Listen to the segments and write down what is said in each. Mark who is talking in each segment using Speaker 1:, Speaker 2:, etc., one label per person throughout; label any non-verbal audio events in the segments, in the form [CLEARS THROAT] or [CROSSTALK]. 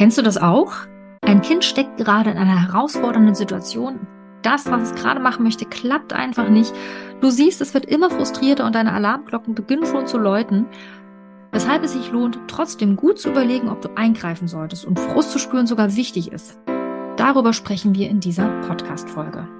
Speaker 1: Kennst du das auch? Ein Kind steckt gerade in einer herausfordernden Situation. Das, was es gerade machen möchte, klappt einfach nicht. Du siehst, es wird immer frustrierter und deine Alarmglocken beginnen schon zu läuten. Weshalb es sich lohnt, trotzdem gut zu überlegen, ob du eingreifen solltest und Frust zu spüren sogar wichtig ist. Darüber sprechen wir in dieser Podcast-Folge.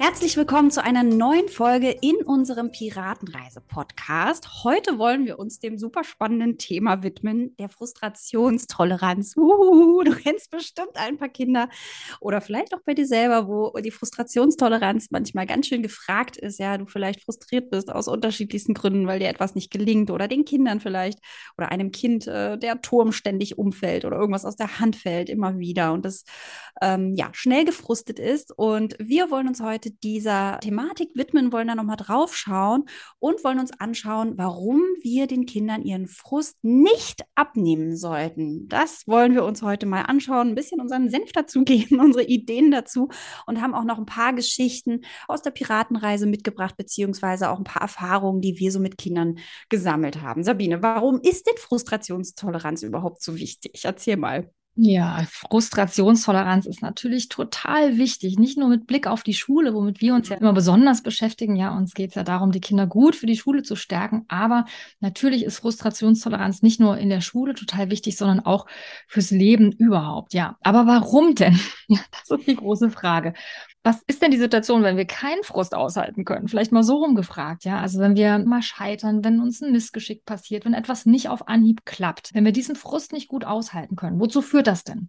Speaker 1: Herzlich willkommen zu einer neuen Folge in unserem Piratenreise-Podcast. Heute wollen wir uns dem super spannenden Thema widmen, der Frustrationstoleranz. Uhuhu, du kennst bestimmt ein paar Kinder oder vielleicht auch bei dir selber, wo die Frustrationstoleranz manchmal ganz schön gefragt ist. Ja, du vielleicht frustriert bist aus unterschiedlichsten Gründen, weil dir etwas nicht gelingt oder den Kindern vielleicht oder einem Kind äh, der Turm ständig umfällt oder irgendwas aus der Hand fällt immer wieder und das ähm, ja schnell gefrustet ist. Und wir wollen uns heute dieser Thematik widmen, wollen da nochmal drauf schauen und wollen uns anschauen, warum wir den Kindern ihren Frust nicht abnehmen sollten. Das wollen wir uns heute mal anschauen, ein bisschen unseren Senf dazugeben, [LAUGHS] unsere Ideen dazu und haben auch noch ein paar Geschichten aus der Piratenreise mitgebracht, beziehungsweise auch ein paar Erfahrungen, die wir so mit Kindern gesammelt haben. Sabine, warum ist denn Frustrationstoleranz überhaupt so wichtig? Erzähl mal.
Speaker 2: Ja, Frustrationstoleranz ist natürlich total wichtig, nicht nur mit Blick auf die Schule, womit wir uns ja immer besonders beschäftigen. Ja, uns geht es ja darum, die Kinder gut für die Schule zu stärken. Aber natürlich ist Frustrationstoleranz nicht nur in der Schule total wichtig, sondern auch fürs Leben überhaupt. Ja, aber warum denn? [LAUGHS] Ja, das ist die große Frage was ist denn die Situation, wenn wir keinen Frust aushalten können? Vielleicht mal so rumgefragt, ja. Also wenn wir mal scheitern, wenn uns ein Missgeschick passiert, wenn etwas nicht auf Anhieb klappt, wenn wir diesen Frust nicht gut aushalten können, wozu führt das denn?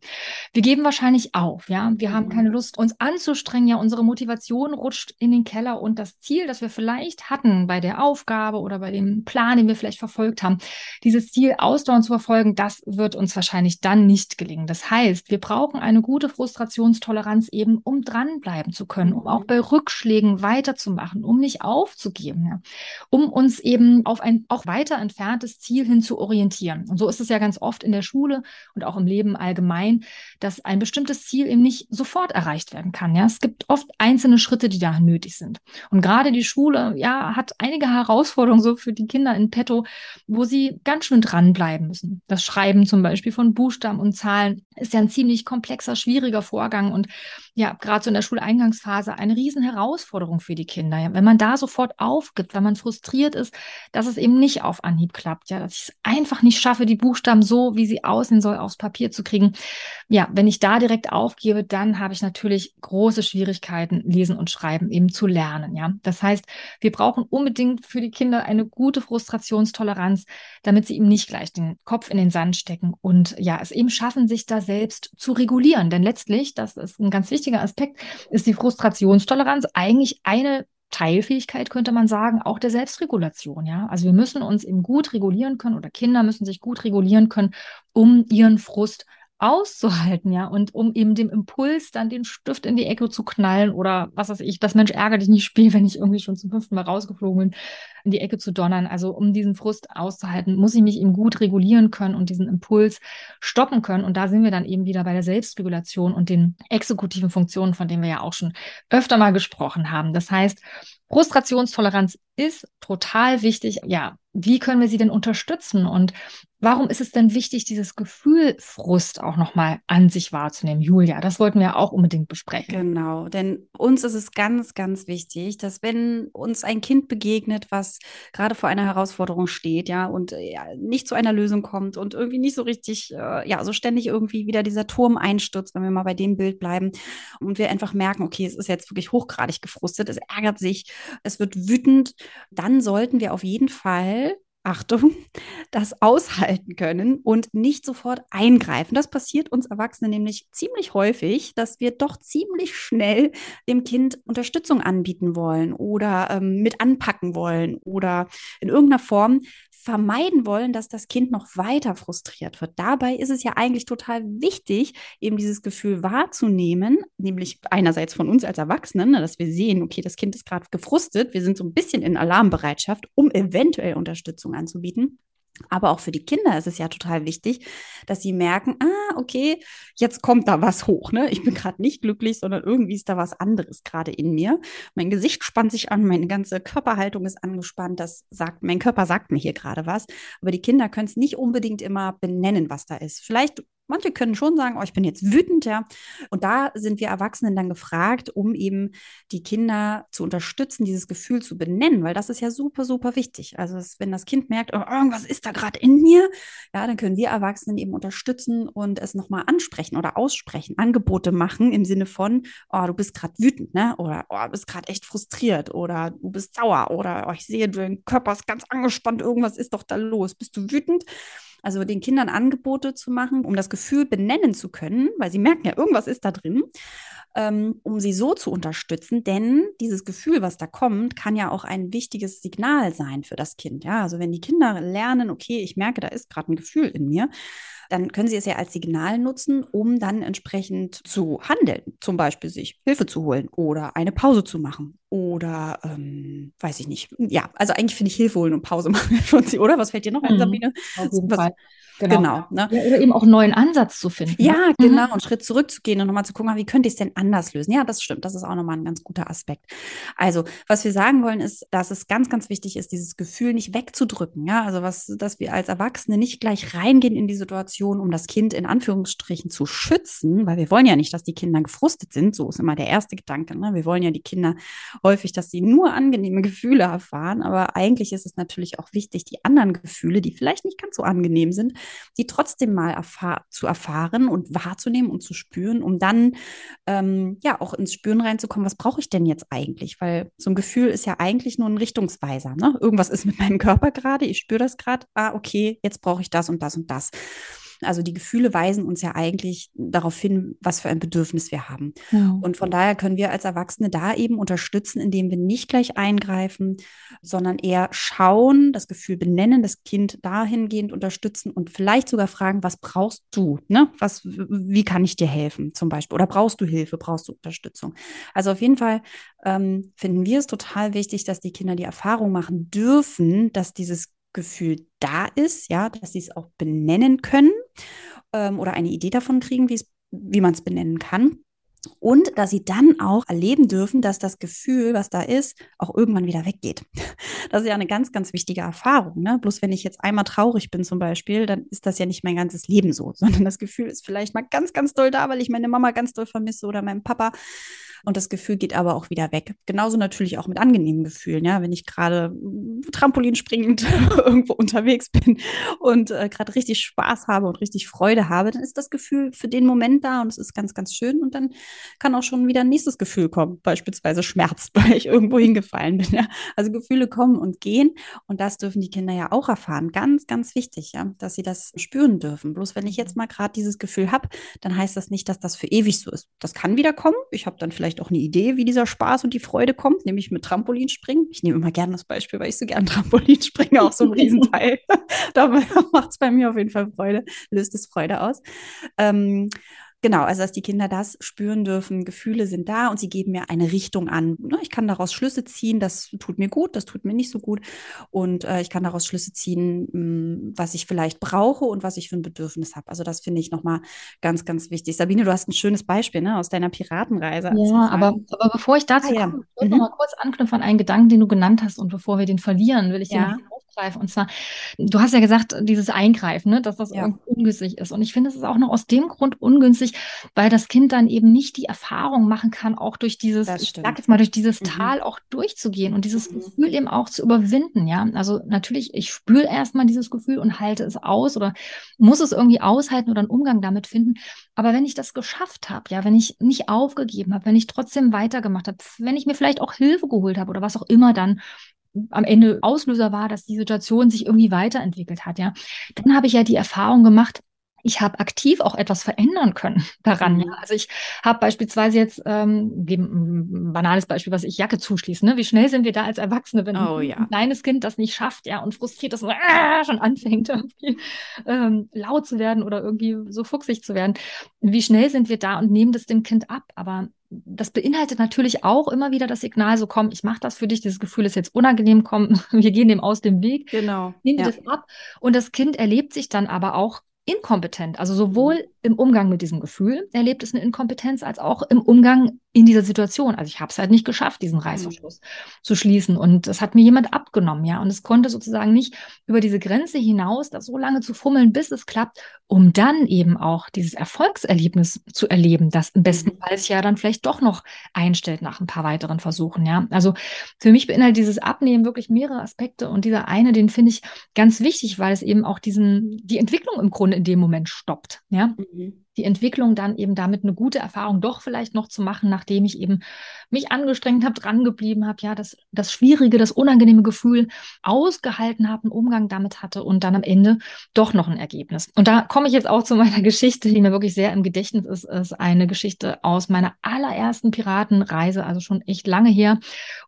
Speaker 2: Wir geben wahrscheinlich auf, ja. Wir haben keine mhm. Lust, uns anzustrengen, ja. Unsere Motivation rutscht in den Keller und das Ziel, das wir vielleicht hatten bei der Aufgabe oder bei dem Plan, den wir vielleicht verfolgt haben, dieses Ziel ausdauernd zu verfolgen, das wird uns wahrscheinlich dann nicht gelingen. Das heißt, wir brauchen eine gute Frustrationstoleranz eben, um dranbleiben bleiben zu können, um auch bei Rückschlägen weiterzumachen, um nicht aufzugeben, ja, um uns eben auf ein auch weiter entferntes Ziel hin zu orientieren. Und so ist es ja ganz oft in der Schule und auch im Leben allgemein, dass ein bestimmtes Ziel eben nicht sofort erreicht werden kann. Ja, es gibt oft einzelne Schritte, die da nötig sind. Und gerade die Schule, ja, hat einige Herausforderungen so für die Kinder in petto, wo sie ganz schön dranbleiben müssen. Das Schreiben zum Beispiel von Buchstaben und Zahlen ist ja ein ziemlich komplexer, schwieriger Vorgang und ja, gerade so in der Schuleingangsphase eine riesen Herausforderung für die Kinder. Ja. Wenn man da sofort aufgibt, wenn man frustriert ist, dass es eben nicht auf Anhieb klappt, ja, dass ich es einfach nicht schaffe, die Buchstaben so, wie sie aussehen soll, aufs Papier zu kriegen. Ja, wenn ich da direkt aufgebe, dann habe ich natürlich große Schwierigkeiten, lesen und schreiben eben zu lernen. Ja, das heißt, wir brauchen unbedingt für die Kinder eine gute Frustrationstoleranz, damit sie eben nicht gleich den Kopf in den Sand stecken und ja, es eben schaffen, sich da selbst zu regulieren. Denn letztlich, das ist ein ganz wichtiger Aspekt ist die Frustrationstoleranz eigentlich eine Teilfähigkeit, könnte man sagen, auch der Selbstregulation. Ja, also wir müssen uns eben gut regulieren können oder Kinder müssen sich gut regulieren können, um ihren Frust auszuhalten, ja, und um eben dem Impuls dann den Stift in die Ecke zu knallen oder was weiß ich, das Mensch ärger dich nicht spiel, wenn ich irgendwie schon zum fünften Mal rausgeflogen bin, in die Ecke zu donnern. Also um diesen Frust auszuhalten, muss ich mich eben gut regulieren können und diesen Impuls stoppen können. Und da sind wir dann eben wieder bei der Selbstregulation und den exekutiven Funktionen, von denen wir ja auch schon öfter mal gesprochen haben. Das heißt, Frustrationstoleranz ist total wichtig. Ja, wie können wir sie denn unterstützen? Und Warum ist es denn wichtig, dieses Gefühl Frust auch nochmal an sich wahrzunehmen, Julia? Das wollten wir auch unbedingt besprechen.
Speaker 1: Genau, denn uns ist es ganz, ganz wichtig, dass wenn uns ein Kind begegnet, was gerade vor einer Herausforderung steht, ja, und äh, ja, nicht zu einer Lösung kommt und irgendwie nicht so richtig, äh, ja, so ständig irgendwie wieder dieser Turm einstürzt, wenn wir mal bei dem Bild bleiben und wir einfach merken, okay, es ist jetzt wirklich hochgradig gefrustet, es ärgert sich, es wird wütend, dann sollten wir auf jeden Fall Achtung, das aushalten können und nicht sofort eingreifen. Das passiert uns Erwachsenen nämlich ziemlich häufig, dass wir doch ziemlich schnell dem Kind Unterstützung anbieten wollen oder ähm, mit anpacken wollen oder in irgendeiner Form vermeiden wollen, dass das Kind noch weiter frustriert wird. Dabei ist es ja eigentlich total wichtig, eben dieses Gefühl wahrzunehmen, nämlich einerseits von uns als Erwachsenen, ne, dass wir sehen, okay, das Kind ist gerade gefrustet, wir sind so ein bisschen in Alarmbereitschaft, um eventuell Unterstützung anzubieten. Aber auch für die Kinder ist es ja total wichtig, dass sie merken, ah, okay, jetzt kommt da was hoch. Ne? Ich bin gerade nicht glücklich, sondern irgendwie ist da was anderes gerade in mir. Mein Gesicht spannt sich an, meine ganze Körperhaltung ist angespannt. Das sagt, mein Körper sagt mir hier gerade was. Aber die Kinder können es nicht unbedingt immer benennen, was da ist. Vielleicht Manche können schon sagen, oh, ich bin jetzt wütend, ja. Und da sind wir Erwachsenen dann gefragt, um eben die Kinder zu unterstützen, dieses Gefühl zu benennen, weil das ist ja super, super wichtig. Also wenn das Kind merkt, oh, irgendwas ist da gerade in mir, ja, dann können wir Erwachsenen eben unterstützen und es nochmal ansprechen oder aussprechen, Angebote machen im Sinne von, oh, du bist gerade wütend, ne? Oder oh, du bist gerade echt frustriert oder du bist sauer oder oh, ich sehe, dein Körper ist ganz angespannt, irgendwas ist doch da los. Bist du wütend? Also den Kindern Angebote zu machen, um das Gefühl benennen zu können, weil sie merken ja, irgendwas ist da drin, ähm, um sie so zu unterstützen. Denn dieses Gefühl, was da kommt, kann ja auch ein wichtiges Signal sein für das Kind. Ja, also wenn die Kinder lernen, okay, ich merke, da ist gerade ein Gefühl in mir, dann können Sie es ja als Signal nutzen, um dann entsprechend zu handeln. Zum Beispiel sich Hilfe zu holen oder eine Pause zu machen oder ähm, weiß ich nicht. Ja, also eigentlich finde ich Hilfe holen und Pause [LAUGHS] machen schon, oder? Was fällt dir noch ein, mhm, Sabine?
Speaker 2: Auf jeden
Speaker 1: was,
Speaker 2: Fall.
Speaker 1: Genau. genau ne?
Speaker 2: ja, oder eben auch einen neuen Ansatz zu finden.
Speaker 1: Ja, ne? genau. Mhm. Und Schritt zurückzugehen und nochmal zu gucken, wie könnte ich es denn anders lösen? Ja, das stimmt. Das ist auch nochmal ein ganz guter Aspekt. Also, was wir sagen wollen, ist, dass es ganz, ganz wichtig ist, dieses Gefühl nicht wegzudrücken. Ja, also was, dass wir als Erwachsene nicht gleich reingehen in die Situation, um das Kind in Anführungsstrichen zu schützen, weil wir wollen ja nicht, dass die Kinder gefrustet sind. So ist immer der erste Gedanke. Ne? Wir wollen ja die Kinder häufig, dass sie nur angenehme Gefühle erfahren. Aber eigentlich ist es natürlich auch wichtig, die anderen Gefühle, die vielleicht nicht ganz so angenehm sind, die trotzdem mal erfahr zu erfahren und wahrzunehmen und zu spüren, um dann ähm, ja auch ins Spüren reinzukommen, was brauche ich denn jetzt eigentlich? Weil so ein Gefühl ist ja eigentlich nur ein Richtungsweiser. Ne? Irgendwas ist mit meinem Körper gerade, ich spüre das gerade, ah, okay, jetzt brauche ich das und das und das. Also die Gefühle weisen uns ja eigentlich darauf hin, was für ein Bedürfnis wir haben. Ja. Und von daher können wir als Erwachsene da eben unterstützen, indem wir nicht gleich eingreifen, sondern eher schauen, das Gefühl benennen, das Kind dahingehend unterstützen und vielleicht sogar fragen, was brauchst du? Ne? Was, wie kann ich dir helfen zum Beispiel? Oder brauchst du Hilfe? Brauchst du Unterstützung? Also auf jeden Fall ähm, finden wir es total wichtig, dass die Kinder die Erfahrung machen dürfen, dass dieses Gefühl da ist, ja, dass sie es auch benennen können ähm, oder eine Idee davon kriegen, wie man es benennen kann. Und dass sie dann auch erleben dürfen, dass das Gefühl, was da ist, auch irgendwann wieder weggeht. [LAUGHS] Das ist ja eine ganz, ganz wichtige Erfahrung. Ne? Bloß wenn ich jetzt einmal traurig bin zum Beispiel, dann ist das ja nicht mein ganzes Leben so, [LAUGHS] sondern das Gefühl ist vielleicht mal ganz, ganz doll da, weil ich meine Mama ganz doll vermisse oder meinen Papa und das Gefühl geht aber auch wieder weg. Genauso natürlich auch mit angenehmen Gefühlen, ja, wenn ich gerade trampolinspringend [LAUGHS] irgendwo unterwegs bin und äh, gerade richtig Spaß habe und richtig Freude habe, dann ist das Gefühl für den Moment da und es ist ganz, ganz schön und dann kann auch schon wieder ein nächstes Gefühl kommen, beispielsweise Schmerz, [LAUGHS] weil ich irgendwo hingefallen bin. Ja? Also Gefühle kommen und gehen und das dürfen die Kinder ja auch erfahren. Ganz, ganz wichtig, ja, dass sie das spüren dürfen. Bloß wenn ich jetzt mal gerade dieses Gefühl habe, dann heißt das nicht, dass das für ewig so ist. Das kann wieder kommen. Ich habe dann vielleicht auch eine Idee, wie dieser Spaß und die Freude kommt, nämlich mit Trampolinspringen. Ich nehme immer gerne das Beispiel, weil ich so gerne Trampolin springe, auch so ein Riesenteil. [LAUGHS] da [LAUGHS] macht es bei mir auf jeden Fall Freude, löst es Freude aus. Ähm, Genau, also dass die Kinder das spüren dürfen, Gefühle sind da und sie geben mir eine Richtung an. Ne, ich kann daraus Schlüsse ziehen, das tut mir gut, das tut mir nicht so gut. Und äh, ich kann daraus Schlüsse ziehen, hm, was ich vielleicht brauche und was ich für ein Bedürfnis habe. Also das finde ich nochmal ganz, ganz wichtig. Sabine, du hast ein schönes Beispiel ne, aus deiner Piratenreise.
Speaker 2: Ja, aber, aber bevor ich dazu ah, ja. komme, ich mhm. noch mal kurz anknüpfen an einen Gedanken, den du genannt hast. Und bevor wir den verlieren, will ich ja. den aufgreifen. Und zwar, du hast ja gesagt, dieses Eingreifen, ne, dass das ja. ungünstig ist. Und ich finde, es ist auch noch aus dem Grund ungünstig, weil das Kind dann eben nicht die Erfahrung machen kann, auch durch dieses, ich sag jetzt mal, durch dieses mhm. Tal auch durchzugehen und dieses mhm. Gefühl eben auch zu überwinden. Ja, also natürlich, ich spüre erstmal dieses Gefühl und halte es aus oder muss es irgendwie aushalten oder einen Umgang damit finden. Aber wenn ich das geschafft habe, ja, wenn ich nicht aufgegeben habe, wenn ich trotzdem weitergemacht habe, wenn ich mir vielleicht auch Hilfe geholt habe oder was auch immer dann am Ende Auslöser war, dass die Situation sich irgendwie weiterentwickelt hat, ja. Dann habe ich ja die Erfahrung gemacht, ich habe aktiv auch etwas verändern können [LAUGHS] daran. Mhm. Ja. Also ich habe beispielsweise jetzt ähm, ein banales Beispiel, was ich Jacke zuschließe. Ne? Wie schnell sind wir da als Erwachsene, wenn oh, ja. ein kleines Kind das nicht schafft, ja, und frustriert ist und äh, schon anfängt, [LAUGHS] irgendwie ähm, laut zu werden oder irgendwie so fuchsig zu werden. Wie schnell sind wir da und nehmen das dem Kind ab? Aber das beinhaltet natürlich auch immer wieder das Signal, so komm, ich mache das für dich, dieses Gefühl ist jetzt unangenehm, komm, [LAUGHS] wir gehen dem aus dem Weg.
Speaker 1: Genau.
Speaker 2: Nehmen ja. das ab. Und das Kind erlebt sich dann aber auch inkompetent. Also sowohl mhm. Im Umgang mit diesem Gefühl erlebt es eine Inkompetenz, als auch im Umgang in dieser Situation. Also ich habe es halt nicht geschafft, diesen Reißverschluss mhm. zu schließen. Und das hat mir jemand abgenommen, ja. Und es konnte sozusagen nicht über diese Grenze hinaus, da so lange zu fummeln, bis es klappt, um dann eben auch dieses Erfolgserlebnis zu erleben, das im besten mhm. Fall sich ja dann vielleicht doch noch einstellt nach ein paar weiteren Versuchen, ja. Also für mich beinhaltet dieses Abnehmen wirklich mehrere Aspekte. Und dieser eine, den finde ich ganz wichtig, weil es eben auch diesen, die Entwicklung im Grunde in dem Moment stoppt. Ja? Mhm. Die Entwicklung dann eben damit eine gute Erfahrung doch vielleicht noch zu machen, nachdem ich eben mich angestrengt habe, dran geblieben habe, ja, das, das schwierige, das unangenehme Gefühl ausgehalten habe, einen Umgang damit hatte und dann am Ende doch noch ein Ergebnis. Und da komme ich jetzt auch zu meiner [LAUGHS] Geschichte, die mir wirklich sehr im Gedächtnis ist, ist eine Geschichte aus meiner allerersten Piratenreise, also schon echt lange her.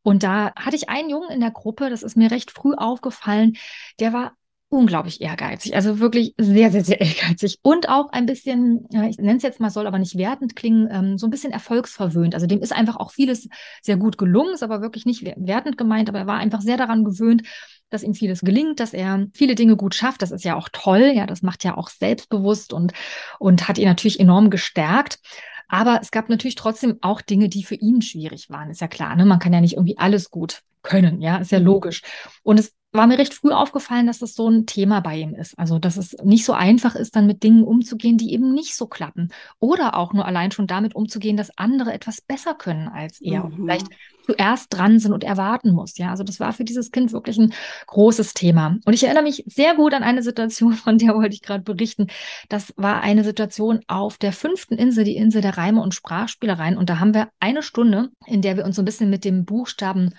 Speaker 2: Und da hatte ich einen Jungen in der Gruppe, das ist mir recht früh aufgefallen, der war unglaublich ehrgeizig, also wirklich sehr, sehr, sehr ehrgeizig und auch ein bisschen, ich nenne es jetzt mal, soll aber nicht wertend klingen, ähm, so ein bisschen erfolgsverwöhnt. Also dem ist einfach auch vieles sehr gut gelungen, ist aber wirklich nicht wertend gemeint, aber er war einfach sehr daran gewöhnt, dass ihm vieles gelingt, dass er viele Dinge gut schafft. Das ist ja auch toll, ja, das macht ja auch selbstbewusst und, und hat ihn natürlich enorm gestärkt. Aber es gab natürlich trotzdem auch Dinge, die für ihn schwierig waren. Ist ja klar, ne? Man kann ja nicht irgendwie alles gut können, ja, ist ja mhm. logisch. Und es war mir recht früh aufgefallen, dass das so ein Thema bei ihm ist. Also, dass es nicht so einfach ist, dann mit Dingen umzugehen, die eben nicht so klappen. Oder auch nur allein schon damit umzugehen, dass andere etwas besser können als er. Mhm. Und vielleicht zuerst dran sind und erwarten muss. Ja, also das war für dieses Kind wirklich ein großes Thema. Und ich erinnere mich sehr gut an eine Situation, von der wollte ich gerade berichten. Das war eine Situation auf der fünften Insel, die Insel der Reime und Sprachspielereien. Und da haben wir eine Stunde, in der wir uns so ein bisschen mit dem Buchstaben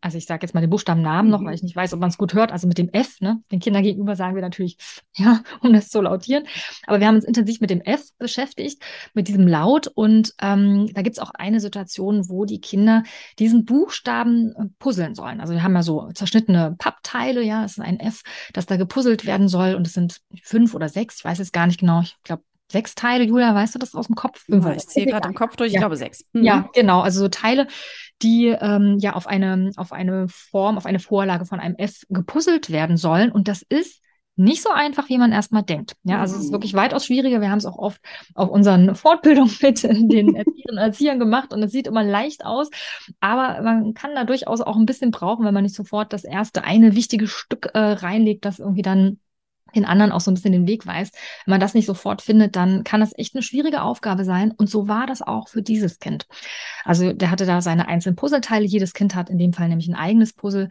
Speaker 2: also ich sage jetzt mal den Buchstabennamen noch, weil mhm. ich nicht weiß, ob man es gut hört, also mit dem F, ne? Den Kindern gegenüber sagen wir natürlich, [LAUGHS] ja, um das zu lautieren. Aber wir haben uns intensiv mit dem F beschäftigt, mit diesem Laut. Und ähm, da gibt es auch eine Situation, wo die Kinder diesen Buchstaben äh, puzzeln sollen. Also wir haben ja so zerschnittene Pappteile, ja, es ist ein F, das da gepuzzelt werden soll. Und es sind fünf oder sechs, ich weiß jetzt gar nicht genau, ich glaube sechs Teile, Julia, weißt du das aus dem Kopf?
Speaker 1: Ja, ich zähle gerade im Kopf durch, ich glaube sechs.
Speaker 2: Mhm. Ja, genau, also so Teile, die ähm, ja auf eine, auf eine Form, auf eine Vorlage von einem F gepuzzelt werden sollen. Und das ist nicht so einfach, wie man erstmal denkt. Ja, also es ist wirklich mhm. weitaus schwieriger. Wir haben es auch oft auf unseren [LAUGHS] Fortbildungen mit den Erzieherinnen und Erziehern gemacht und es sieht immer leicht aus. Aber man kann da durchaus auch ein bisschen brauchen, wenn man nicht sofort das erste eine wichtige Stück äh, reinlegt, das irgendwie dann den anderen auch so ein bisschen den Weg weist. Wenn man das nicht sofort findet, dann kann das echt eine schwierige Aufgabe sein. Und so war das auch für dieses Kind. Also der hatte da seine einzelnen Puzzleteile. Jedes Kind hat in dem Fall nämlich ein eigenes Puzzle.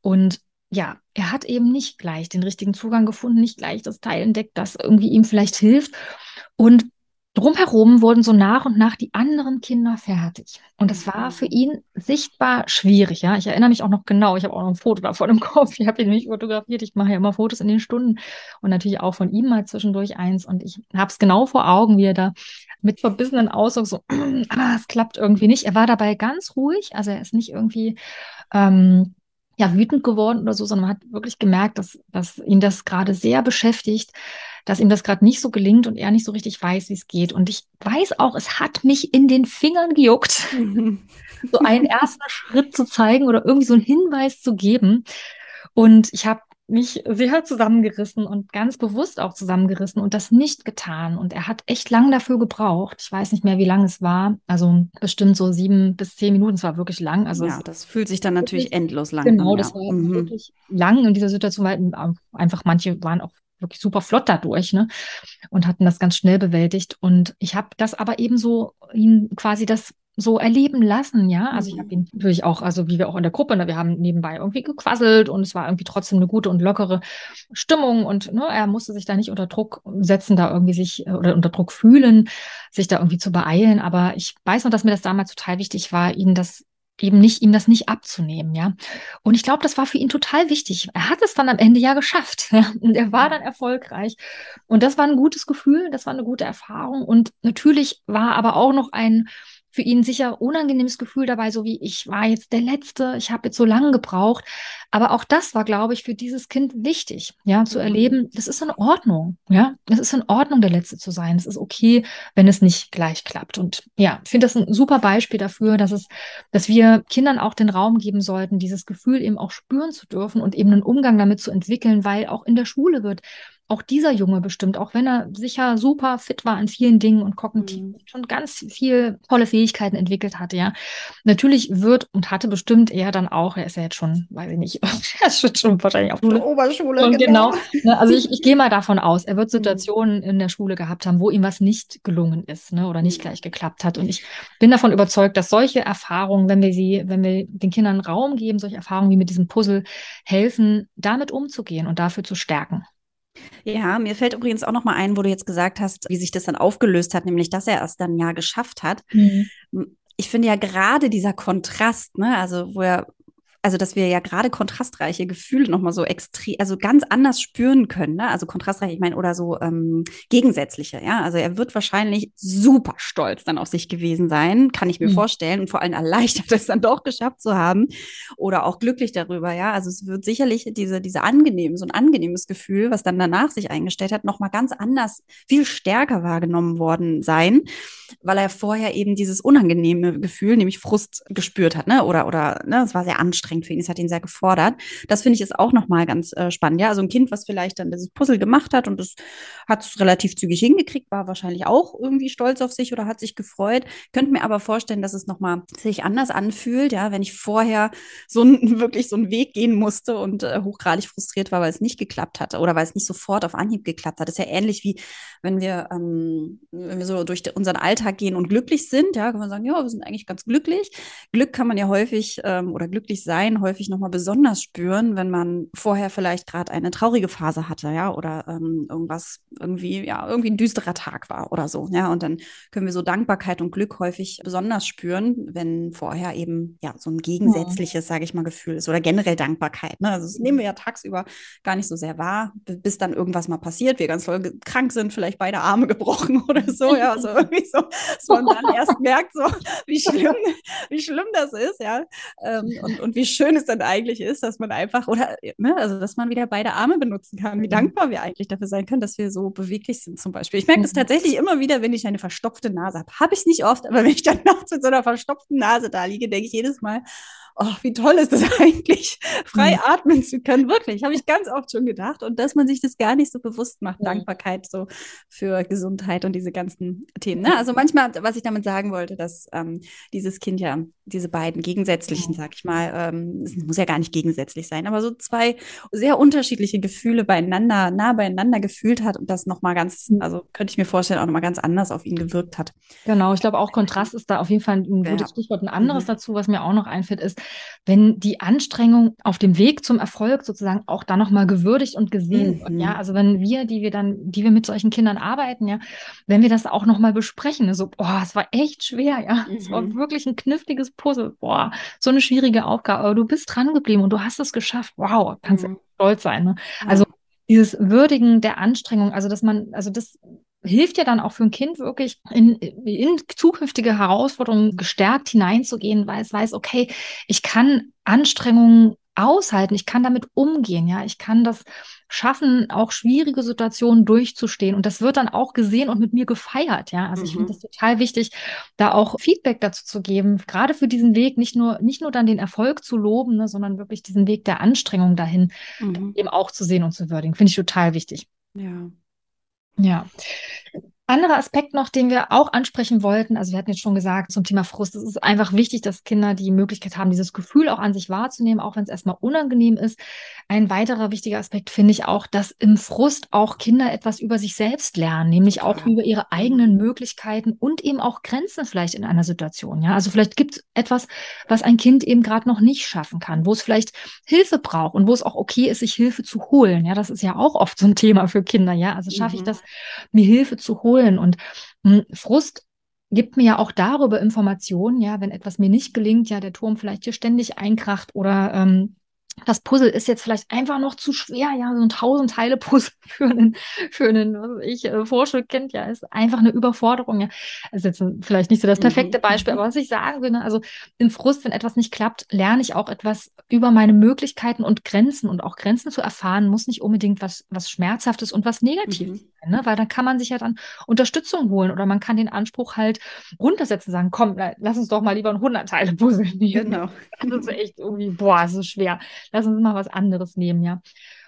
Speaker 2: Und ja, er hat eben nicht gleich den richtigen Zugang gefunden, nicht gleich das Teil entdeckt, das irgendwie ihm vielleicht hilft. Und Drumherum wurden so nach und nach die anderen Kinder fertig. Und das war für mhm. ihn sichtbar schwierig. Ja, ich erinnere mich auch noch genau. Ich habe auch noch ein Foto davon im [LAUGHS] Kopf. Ich habe ihn nicht fotografiert. Ich mache ja immer Fotos in den Stunden und natürlich auch von ihm mal zwischendurch eins. Und ich habe es genau vor Augen, wie er da mit verbissenen Ausdruck so, [CLEARS THROAT] ah, es klappt irgendwie nicht. Er war dabei ganz ruhig. Also er ist nicht irgendwie ähm, ja, wütend geworden oder so, sondern man hat wirklich gemerkt, dass, dass ihn das gerade sehr beschäftigt dass ihm das gerade nicht so gelingt und er nicht so richtig weiß, wie es geht. Und ich weiß auch, es hat mich in den Fingern gejuckt, [LAUGHS] so einen ersten Schritt zu zeigen oder irgendwie so einen Hinweis zu geben. Und ich habe mich sehr zusammengerissen und ganz bewusst auch zusammengerissen und das nicht getan. Und er hat echt lang dafür gebraucht. Ich weiß nicht mehr, wie lang es war. Also bestimmt so sieben bis zehn Minuten. Es war wirklich lang. Also
Speaker 1: ja, das fühlt sich dann natürlich endlos lang
Speaker 2: genau, an. Genau, das war mhm. wirklich lang in dieser Situation, weil einfach manche waren auch wirklich super flott dadurch, ne? Und hatten das ganz schnell bewältigt. Und ich habe das aber eben so ihn quasi das so erleben lassen, ja. Also ich habe mhm. ihn natürlich auch, also wie wir auch in der Gruppe, ne, wir haben nebenbei irgendwie gequasselt und es war irgendwie trotzdem eine gute und lockere Stimmung und ne, er musste sich da nicht unter Druck setzen, da irgendwie sich äh, oder unter Druck fühlen, sich da irgendwie zu beeilen. Aber ich weiß noch, dass mir das damals total wichtig war, ihn das eben nicht, ihm das nicht abzunehmen, ja. Und ich glaube, das war für ihn total wichtig. Er hat es dann am Ende ja geschafft. [LAUGHS] Ja? Und er war dann erfolgreich. Und das war ein gutes Gefühl, das war eine gute Erfahrung. Und natürlich war aber auch noch ein für ihn sicher unangenehmes Gefühl dabei, so wie ich war jetzt der Letzte, ich habe jetzt so lange gebraucht. Aber auch das war, glaube ich, für dieses Kind wichtig, ja, zu mhm. erleben, das ist in Ordnung, ja, es ist in Ordnung, der Letzte zu sein. Es ist okay, wenn es nicht gleich klappt. Und ja, ich finde das ein super Beispiel dafür, dass es, dass wir Kindern auch den Raum geben sollten, dieses Gefühl eben auch spüren zu dürfen und eben einen Umgang damit zu entwickeln, weil auch in der Schule wird auch dieser Junge bestimmt, auch wenn er sicher super fit war an vielen Dingen und kognitiv mhm. schon ganz viel tolle Fähigkeiten entwickelt hatte, ja. Natürlich wird und hatte bestimmt er dann auch, er ist ja jetzt schon, weiß ich nicht, [LAUGHS] er ist schon wahrscheinlich auf der Oberschule. Und genau. genau ne, also ich, ich [LAUGHS] gehe mal davon aus, er wird mhm. Situationen mhm. in der Schule gehabt haben, wo ihm was nicht gelungen ist, ne, oder nicht mhm. gleich geklappt hat. Und ich bin davon überzeugt, dass solche Erfahrungen, wenn wir sie, wenn wir den Kindern Raum geben, solche Erfahrungen wie mit diesem Puzzle helfen, damit umzugehen und dafür zu stärken.
Speaker 1: Ja, mir fällt übrigens auch noch mal ein, wo du jetzt gesagt hast, wie sich das dann aufgelöst hat, nämlich dass er es dann ja geschafft hat. Mhm. Ich finde ja gerade dieser Kontrast, ne, also wo er also dass wir ja gerade kontrastreiche Gefühle nochmal so extrem, also ganz anders spüren können. Ne? Also kontrastreich, ich meine, oder so ähm, gegensätzliche, ja. Also er wird wahrscheinlich super stolz dann auf sich gewesen sein, kann ich mir mhm. vorstellen, und vor allem erleichtert, [LAUGHS] es dann doch geschafft zu haben. Oder auch glücklich darüber, ja. Also es wird sicherlich diese, diese angenehm, so ein angenehmes Gefühl, was dann danach sich eingestellt hat, nochmal ganz anders, viel stärker wahrgenommen worden sein, weil er vorher eben dieses unangenehme Gefühl, nämlich Frust gespürt hat, ne? Oder, oder, ne, es war sehr anstrengend anstrengend für ihn. Es hat ihn sehr gefordert. Das finde ich ist auch nochmal ganz äh, spannend. Ja, also ein Kind, was vielleicht dann dieses Puzzle gemacht hat und es hat es relativ zügig hingekriegt, war wahrscheinlich auch irgendwie stolz auf sich oder hat sich gefreut. Könnte mir aber vorstellen, dass es nochmal sich anders anfühlt, ja, wenn ich vorher so ein, [LAUGHS] wirklich so einen Weg gehen musste und äh, hochgradig frustriert war, weil es nicht geklappt hatte oder weil es nicht sofort auf Anhieb geklappt hat. Das ist ja ähnlich wie wenn wir, ähm, wenn wir so durch unseren Alltag gehen und glücklich sind, ja, kann man sagen, ja, wir sind eigentlich ganz glücklich. Glück kann man ja häufig ähm, oder glücklich sein Sein häufig nochmal besonders spüren, wenn man vorher vielleicht gerade eine traurige Phase hatte, ja, oder ähm, irgendwas irgendwie, ja, irgendwie ein düsterer Tag war oder so, ja, und dann können wir so Dankbarkeit und Glück häufig besonders spüren, wenn vorher eben, ja, so ein gegensätzliches, sage ich mal, Gefühl ist oder generell Dankbarkeit, ne, also das nehmen wir ja tagsüber gar nicht so sehr wahr, bis dann irgendwas mal passiert, wir ganz voll krank sind, vielleicht beide Arme gebrochen [LAUGHS] oder so, ja, also [LAUGHS] irgendwie so, dass man dann erst merkt, so, wie schlimm, wie schlimm das ist, ja, ähm, und, und wie schön es dann eigentlich ist, dass man einfach, oder, ne, also dass man wieder beide Arme benutzen kann, wie mhm. dankbar wir eigentlich dafür sein können, dass wir so beweglich sind zum Beispiel. Ich merke das mhm. tatsächlich immer wieder, wenn ich eine verstopfte Nase habe. Habe ich nicht oft, aber wenn ich dann [LAUGHS] nachts mit so einer verstopften Nase da liege, denke ich jedes Mal, oh, wie toll ist es [LAUGHS] eigentlich, frei mhm. atmen zu können. Wirklich, habe ich ganz oft schon gedacht. Und dass man sich das gar nicht so bewusst macht. Dankbarkeit so für Gesundheit und diese ganzen Themen. Ne? Also manchmal, was ich damit sagen wollte, dass ähm, dieses Kind ja diese beiden gegensätzlichen, sag ich mal, ähm, es muss ja gar nicht gegensätzlich sein, aber so zwei sehr unterschiedliche Gefühle beieinander, nah beieinander gefühlt hat und das nochmal ganz, mhm. also könnte ich mir vorstellen, auch nochmal ganz anders auf ihn gewirkt hat.
Speaker 2: Genau, ich glaube auch Kontrast ist da auf jeden Fall ein gutes ja. Stichwort. Ein anderes mhm. dazu, was mir auch noch einfällt, ist, wenn die Anstrengung auf dem Weg zum Erfolg sozusagen auch da nochmal gewürdigt und gesehen mhm. wird. Ja, also wenn wir, die wir dann, die wir mit solchen Kindern arbeiten, ja, wenn wir das auch nochmal besprechen, so, boah, es war echt schwer, ja, es war mhm. wirklich ein kniffliges Puzzle, boah, so eine schwierige Aufgabe, aber du bist dran geblieben und du hast es geschafft, wow, kannst mhm. stolz sein. Ne? Also dieses Würdigen der Anstrengung, also dass man, also das hilft ja dann auch für ein Kind wirklich in, in zukünftige Herausforderungen gestärkt hineinzugehen, weil es weiß, okay, ich kann Anstrengungen aushalten, ich kann damit umgehen, ja, ich kann das schaffen, auch schwierige Situationen durchzustehen. Und das wird dann auch gesehen und mit mir gefeiert, ja. Also mhm. ich finde das total wichtig, da auch Feedback dazu zu geben, gerade für diesen Weg, nicht nur, nicht nur dann den Erfolg zu loben, ne, sondern wirklich diesen Weg der Anstrengung dahin mhm. eben auch zu sehen und zu würdigen. Finde ich total wichtig.
Speaker 1: Ja.
Speaker 2: Ja. Anderer Aspekt noch, den wir auch ansprechen wollten, also wir hatten jetzt schon gesagt zum Thema Frust, es ist einfach wichtig, dass Kinder die Möglichkeit haben, dieses Gefühl auch an sich wahrzunehmen, auch wenn es erstmal unangenehm ist. Ein weiterer wichtiger Aspekt finde ich auch, dass im Frust auch Kinder etwas über sich selbst lernen, nämlich auch über ihre eigenen Möglichkeiten und eben auch Grenzen vielleicht in einer Situation. Ja, also vielleicht gibt es etwas, was ein Kind eben gerade noch nicht schaffen kann, wo es vielleicht Hilfe braucht und wo es auch okay ist, sich Hilfe zu holen. Ja, das ist ja auch oft so ein Thema für Kinder. Ja, also schaffe mhm. ich das, mir Hilfe zu holen? Und mh, hm, Frust gibt mir ja auch darüber Informationen, ja, wenn etwas mir nicht gelingt, ja, der Turm vielleicht hier ständig einkracht oder ähm, das Puzzle ist jetzt vielleicht einfach noch zu schwer, ja, so ein tausend Teile Puzzle [LAUGHS] für einen, einen, was ich, äh, Vorschulkind, ja, ist einfach eine Überforderung, ja. Das ist jetzt vielleicht nicht so das perfekte mhm. Beispiel, aber was ich sagen will, ne, also im Frust, wenn etwas nicht klappt, lerne ich auch etwas über meine Möglichkeiten und Grenzen und auch Grenzen zu erfahren, muss nicht unbedingt was, was Schmerzhaftes und was Negatives mhm. sein, ne, weil dann kann man sich ja dann Unterstützung holen oder man kann den Anspruch halt runtersetzen, sagen, komm, lass uns doch mal lieber ein 100 Teile Puzzle nehmen. Genau. Das ist echt irgendwie, boah, so schwer lass uns mal was anderes nehmen, ja.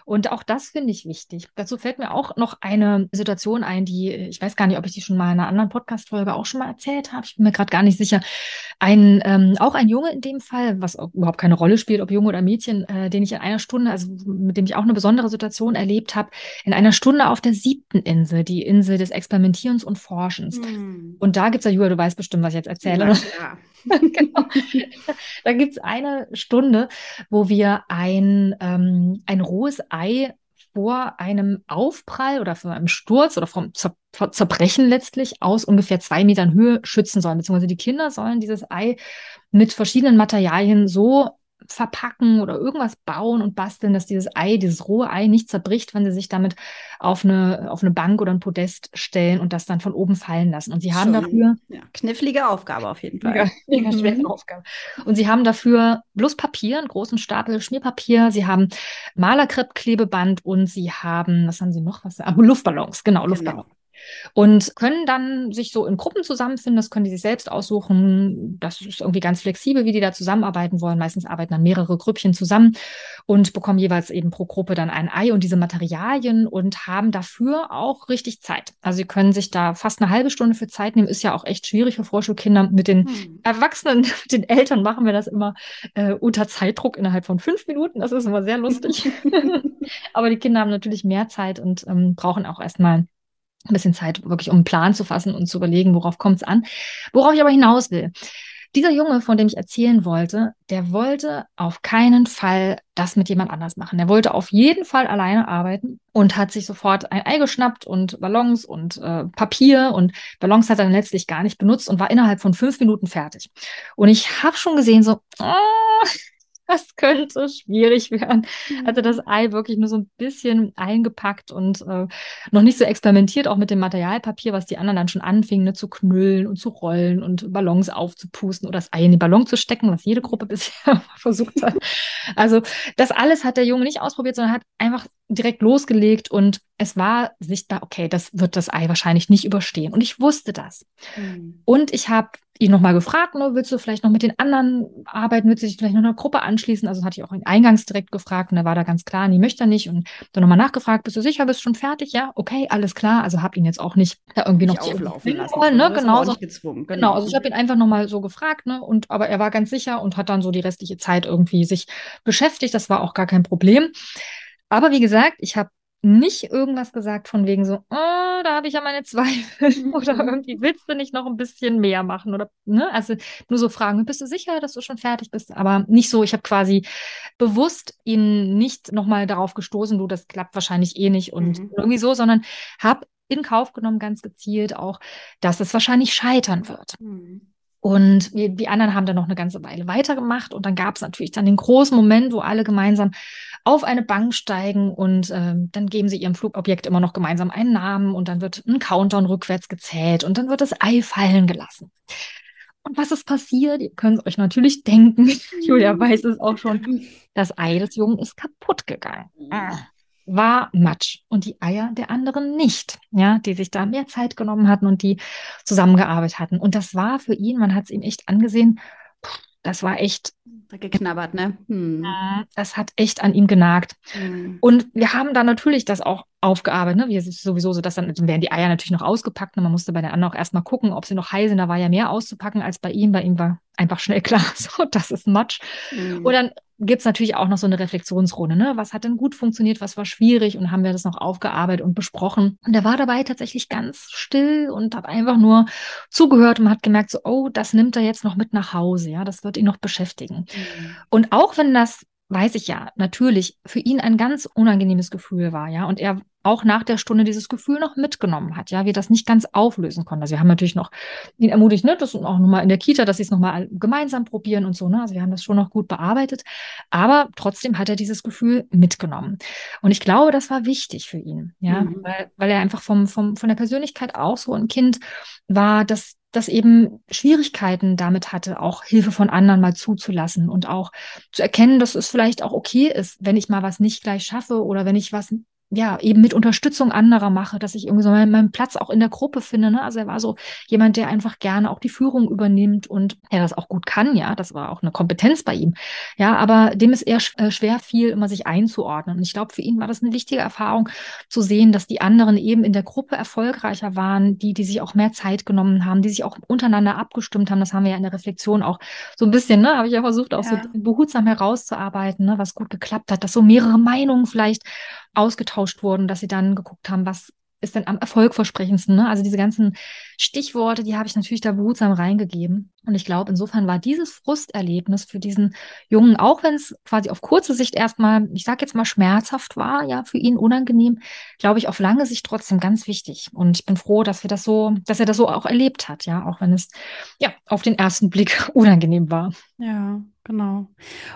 Speaker 2: Und auch das finde ich wichtig. Dazu fällt mir auch noch eine Situation ein, die, ich weiß gar nicht, ob ich die schon mal in einer anderen Podcast-Folge auch schon mal erzählt habe. Ich bin mir gerade gar nicht sicher. Ein, ähm, auch ein Junge in dem Fall, was überhaupt keine Rolle spielt, ob Junge oder Mädchen, äh, den ich in einer Stunde, also mit dem ich auch eine besondere Situation erlebt habe, in einer Stunde auf der siebten Insel, die Insel des Experimentierens und Forschens. Hm. Und da gibt es ja, Julia, du weißt bestimmt, was ich jetzt erzähle. Ja, ja. [LAUGHS] genau. Da gibt es eine Stunde, wo wir ein, ähm, ein rohes Ei vor einem Aufprall oder vor einem Sturz oder vom Zer Zerbrechen letztlich aus ungefähr zwei Metern Höhe schützen sollen. Beziehungsweise die Kinder sollen dieses Ei mit verschiedenen Materialien so verpacken oder irgendwas bauen und basteln, dass dieses Ei, dieses rohe Ei nicht zerbricht, wenn sie sich damit auf eine, auf eine Bank oder ein Podest stellen und das dann von oben fallen lassen. Und sie haben Schon, dafür.
Speaker 1: Ja, knifflige Aufgabe auf jeden Fall. [LAUGHS]
Speaker 2: Mega, mega [LAUGHS] schwere. Aufgabe. Und sie haben dafür bloß Papier, einen großen Stapel Schmierpapier, sie haben Malerkreppklebeband und sie haben, was haben sie noch? Was? Ah, Luftballons, genau, genau. Luftballons. Genau und können dann sich so in Gruppen zusammenfinden. Das können die sich selbst aussuchen. Das ist irgendwie ganz flexibel, wie die da zusammenarbeiten wollen. Meistens arbeiten dann mehrere Grüppchen zusammen und bekommen jeweils eben pro Gruppe dann ein Ei und diese Materialien und haben dafür auch richtig Zeit. Also sie können sich da fast eine halbe Stunde für Zeit nehmen. Ist ja auch echt schwierig für Vorschulkinder. Mit den hm. Erwachsenen, [LAUGHS] mit den Eltern machen wir das immer äh, unter Zeitdruck innerhalb von fünf Minuten. Das ist immer sehr lustig. [LAUGHS] [LAUGHS] Aber die Kinder haben natürlich mehr Zeit und ähm, brauchen auch erstmal ein bisschen Zeit, wirklich um einen Plan zu fassen und zu überlegen, worauf kommt es an. Worauf ich aber hinaus will. Dieser Junge, von dem ich erzählen wollte, der wollte auf keinen Fall das mit jemand anders machen. Der wollte auf jeden Fall alleine arbeiten und hat sich sofort ein Ei geschnappt und Ballons und äh, Papier und Ballons hat er dann letztlich gar nicht benutzt und war innerhalb von fünf Minuten fertig. Und ich habe schon gesehen, so, oh, [LAUGHS] das könnte schwierig werden. Mhm. Also das Ei wirklich nur so ein bisschen eingepackt und äh, noch nicht so experimentiert, auch mit dem Materialpapier, was die anderen dann schon anfingen, ne, zu knüllen und zu rollen und Ballons aufzupusten oder das Ei in den Ballon zu stecken, was jede Gruppe [LAUGHS] bisher versucht hat. Also das alles hat der Junge nicht ausprobiert, sondern hat einfach direkt losgelegt und es war sichtbar, okay, das wird das Ei wahrscheinlich nicht überstehen. Und ich wusste das. Mhm. Und ich habe ihn nochmal gefragt, ne, willst du vielleicht noch mit den anderen arbeiten, willst du dich vielleicht noch einer Gruppe anschließen? Also hatte ich auch ihn eingangs direkt gefragt und er war da ganz klar, nee, möchte er nicht. Und dann nochmal nachgefragt, bist du sicher, bist du schon fertig? Ja, okay, alles klar. Also habe ihn jetzt auch nicht da irgendwie nicht noch
Speaker 1: auflaufen lassen. Wollen, ne?
Speaker 2: genau, so, gezwungen. Genau. genau, also ich habe ihn einfach nochmal so gefragt, ne? Und aber er war ganz sicher und hat dann so die restliche Zeit irgendwie sich beschäftigt. Das war auch gar kein Problem. Aber wie gesagt, ich habe nicht irgendwas gesagt von wegen so, oh, da habe ich ja meine Zweifel [LAUGHS] oder mhm. irgendwie willst du nicht noch ein bisschen mehr machen oder ne, also nur so fragen, bist du sicher, dass du schon fertig bist, aber nicht so, ich habe quasi bewusst ihn nicht nochmal darauf gestoßen, du, das klappt wahrscheinlich eh nicht und mhm. irgendwie so, sondern habe in Kauf genommen ganz gezielt auch, dass es wahrscheinlich scheitern wird. Mhm. Und wir, die anderen haben dann noch eine ganze Weile weitergemacht. Und dann gab es natürlich dann den großen Moment, wo alle gemeinsam auf eine Bank steigen und ähm, dann geben sie ihrem Flugobjekt immer noch gemeinsam einen Namen und dann wird ein Countdown rückwärts gezählt und dann wird das Ei fallen gelassen. Und was ist passiert? Ihr könnt es euch natürlich denken. [LAUGHS] Julia weiß es auch schon. [LAUGHS] Das Ei des Jungen ist kaputt gegangen. Ah war Matsch und die Eier der anderen nicht, ja, die sich da mehr Zeit genommen hatten und die zusammengearbeitet hatten. Und das war für ihn, man hat es ihm echt angesehen, das war echt
Speaker 1: geknabbert, ne? Hm.
Speaker 2: Das hat echt an ihm genagt. Hm. Und wir haben da natürlich das auch aufgearbeitet, ne? Wie es ist sowieso so, dass dann, dann werden die Eier natürlich noch ausgepackt. Und man musste bei der anderen auch erstmal gucken, ob sie noch heiß sind. Da war ja mehr auszupacken als bei ihm. Bei ihm war einfach schnell klar, [LAUGHS] so, das ist Matsch. Hm. Und dann gibt es natürlich auch noch so eine Reflexionsrunde. Ne? Was hat denn gut funktioniert, was war schwierig und haben wir das noch aufgearbeitet und besprochen. Und er war dabei tatsächlich ganz still und hat einfach nur zugehört und hat gemerkt, so, oh, das nimmt er jetzt noch mit nach Hause, ja, das wird ihn noch beschäftigen. Mhm. Und auch wenn das weiß ich ja, natürlich für ihn ein ganz unangenehmes Gefühl war, ja. Und er auch nach der Stunde dieses Gefühl noch mitgenommen hat, ja, wir das nicht ganz auflösen konnten. Also wir haben natürlich noch ihn ermutigt, ne, das auch nochmal in der Kita, dass sie es nochmal gemeinsam probieren und so, ne. Also wir haben das schon noch gut bearbeitet. Aber trotzdem hat er dieses Gefühl mitgenommen. Und ich glaube, das war wichtig für ihn, ja, mhm. weil, weil er einfach vom, vom, von der Persönlichkeit auch so ein Kind war, das das eben Schwierigkeiten damit hatte, auch Hilfe von anderen mal zuzulassen und auch zu erkennen, dass es vielleicht auch okay ist, wenn ich mal was nicht gleich schaffe oder wenn ich was ja, eben mit Unterstützung anderer mache, dass ich irgendwie so meinen, meinen Platz auch in der Gruppe finde. Ne? Also er war so jemand, der einfach gerne auch die Führung übernimmt und er das auch gut kann, ja. Das war auch eine Kompetenz bei ihm. Ja, aber dem ist eher äh, schwer viel, immer sich einzuordnen. Und ich glaube, für ihn war das eine wichtige Erfahrung zu sehen, dass die anderen eben in der Gruppe erfolgreicher waren, die, die sich auch mehr Zeit genommen haben, die sich auch untereinander abgestimmt haben. Das haben wir ja in der Reflexion auch so ein bisschen, ne, habe ich ja versucht, auch ja. so behutsam herauszuarbeiten, ne, was gut geklappt hat, dass so mehrere Meinungen vielleicht ausgetauscht wurden, dass sie dann geguckt haben, was ist denn am erfolgversprechendsten. Ne? Also diese ganzen Stichworte, die habe ich natürlich da behutsam reingegeben. Und ich glaube, insofern war dieses Frusterlebnis für diesen Jungen, auch wenn es quasi auf kurze Sicht erstmal, ich sage jetzt mal schmerzhaft war, ja, für ihn unangenehm, glaube ich, auf lange Sicht trotzdem ganz wichtig. Und ich bin froh, dass wir das so, dass er das so auch erlebt hat, ja, auch wenn es ja auf den ersten Blick [LAUGHS] unangenehm war.
Speaker 1: Ja, genau.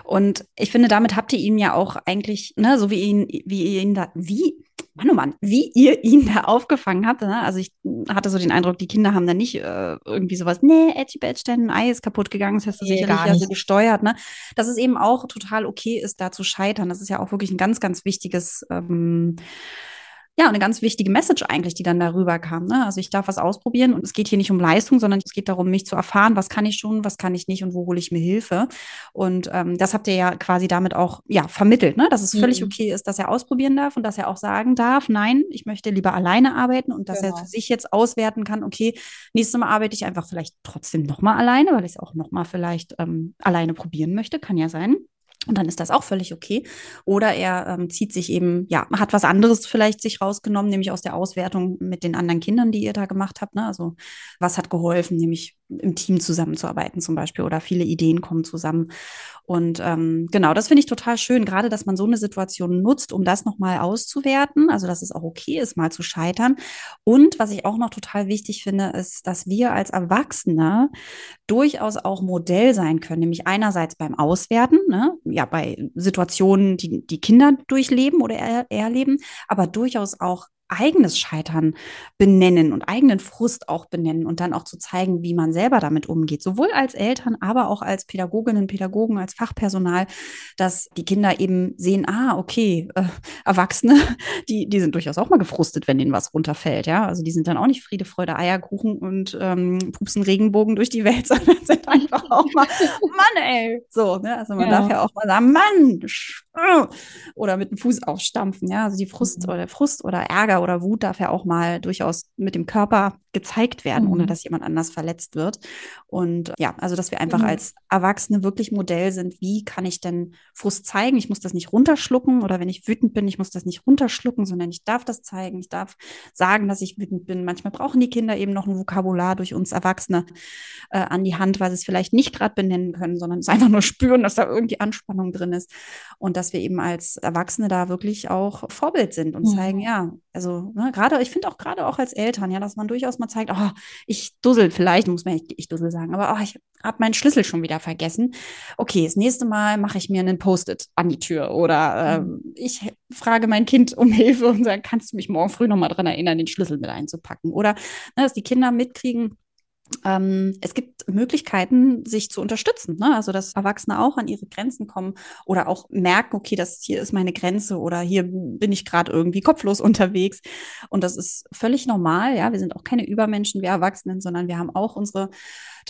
Speaker 1: Und ich finde, damit habt ihr ihn ja auch eigentlich, ne, so wie ihn, wie ihr ihn da, wie Mann, oh Mann, wie ihr ihn da aufgefangen habt. Ne? Also ich hatte so den Eindruck, die Kinder haben da nicht äh, irgendwie sowas, nee, Edgy Badge, dein Ei ist kaputt gegangen, das hast du nee, sicherlich ja so gesteuert. Ne? Dass es eben auch total okay ist, da zu scheitern. Das ist ja auch wirklich ein ganz, ganz wichtiges ähm, ja, eine ganz wichtige Message eigentlich, die dann darüber kam. Ne? Also ich darf was ausprobieren und es geht hier nicht um Leistung, sondern es geht darum, mich zu erfahren, was kann ich schon, was kann ich nicht und wo hole ich mir Hilfe. Und ähm, das habt ihr ja quasi damit auch ja, vermittelt, ne? dass es mhm. völlig okay ist, dass er ausprobieren darf und dass er auch sagen darf, nein, ich möchte lieber alleine arbeiten und dass genau. er für sich jetzt auswerten kann, okay, nächstes Mal arbeite ich einfach vielleicht trotzdem nochmal alleine, weil ich es auch nochmal vielleicht ähm, alleine probieren möchte, kann ja sein. Und dann ist das auch völlig okay. Oder er ähm, zieht sich eben, ja, hat was anderes vielleicht sich rausgenommen, nämlich aus der Auswertung mit den anderen Kindern, die ihr da gemacht habt. Ne? Also was hat geholfen, nämlich im Team zusammenzuarbeiten zum Beispiel oder viele Ideen kommen zusammen. Und ähm, genau, das finde ich total schön, gerade dass man so eine Situation nutzt, um das nochmal auszuwerten. Also dass es auch okay ist, mal zu scheitern. Und was ich auch noch total wichtig finde, ist, dass wir als Erwachsene durchaus auch Modell sein können, nämlich einerseits beim Auswerten, ne? ja, bei Situationen, die die Kinder durchleben oder er erleben, aber durchaus auch eigenes Scheitern benennen und eigenen Frust auch benennen und dann auch zu zeigen, wie man selber damit umgeht, sowohl als Eltern, aber auch als Pädagoginnen, Pädagogen, als Fachpersonal, dass die Kinder eben sehen, ah, okay, äh, Erwachsene, [LAUGHS] die, die sind durchaus auch mal gefrustet, wenn ihnen was runterfällt, ja, also die sind dann auch nicht Friede, Freude, Eierkuchen und ähm, pupsen Regenbogen durch die Welt, [LAUGHS] sondern sind einfach auch mal, Mann, ey, so, ne, also man ja. darf ja auch mal sagen, Mann, oder mit dem Fuß aufstampfen, ja, also die Frust mhm. oder Frust oder Ärger oder Wut darf ja auch mal durchaus mit dem Körper gezeigt werden, mhm. ohne dass jemand anders verletzt wird. Und ja, also dass wir einfach mhm. als Erwachsene wirklich Modell sind, wie kann ich denn Frust zeigen? Ich muss das nicht runterschlucken oder wenn ich wütend bin, ich muss das nicht runterschlucken, sondern ich darf das zeigen. Ich darf sagen, dass ich wütend bin. Manchmal brauchen die Kinder eben noch ein Vokabular durch uns Erwachsene äh, an die Hand, weil sie es vielleicht nicht gerade benennen können, sondern es einfach nur spüren, dass da irgendwie Anspannung drin ist. Und dass wir eben als Erwachsene da wirklich auch Vorbild sind und mhm. zeigen, ja, also ne, gerade, ich finde auch gerade auch als Eltern, ja, dass man durchaus mal zeigt, oh, ich dussel vielleicht, muss man nicht ich dussel sagen, aber oh, ich habe meinen Schlüssel schon wieder vergessen. Okay, das nächste Mal mache ich mir einen Post-it an die Tür oder mhm. äh, ich frage mein Kind um Hilfe und sage, kannst du mich morgen früh nochmal dran erinnern, den Schlüssel mit einzupacken? Oder ne, dass die Kinder mitkriegen, ähm, es gibt Möglichkeiten, sich zu unterstützen. Ne? Also, dass Erwachsene auch an ihre Grenzen kommen oder auch merken, okay, das hier ist meine Grenze oder hier bin ich gerade irgendwie kopflos [LAUGHS] unterwegs. Und das ist völlig normal. Ja, wir sind auch keine Übermenschen, wir Erwachsenen, sondern wir haben auch unsere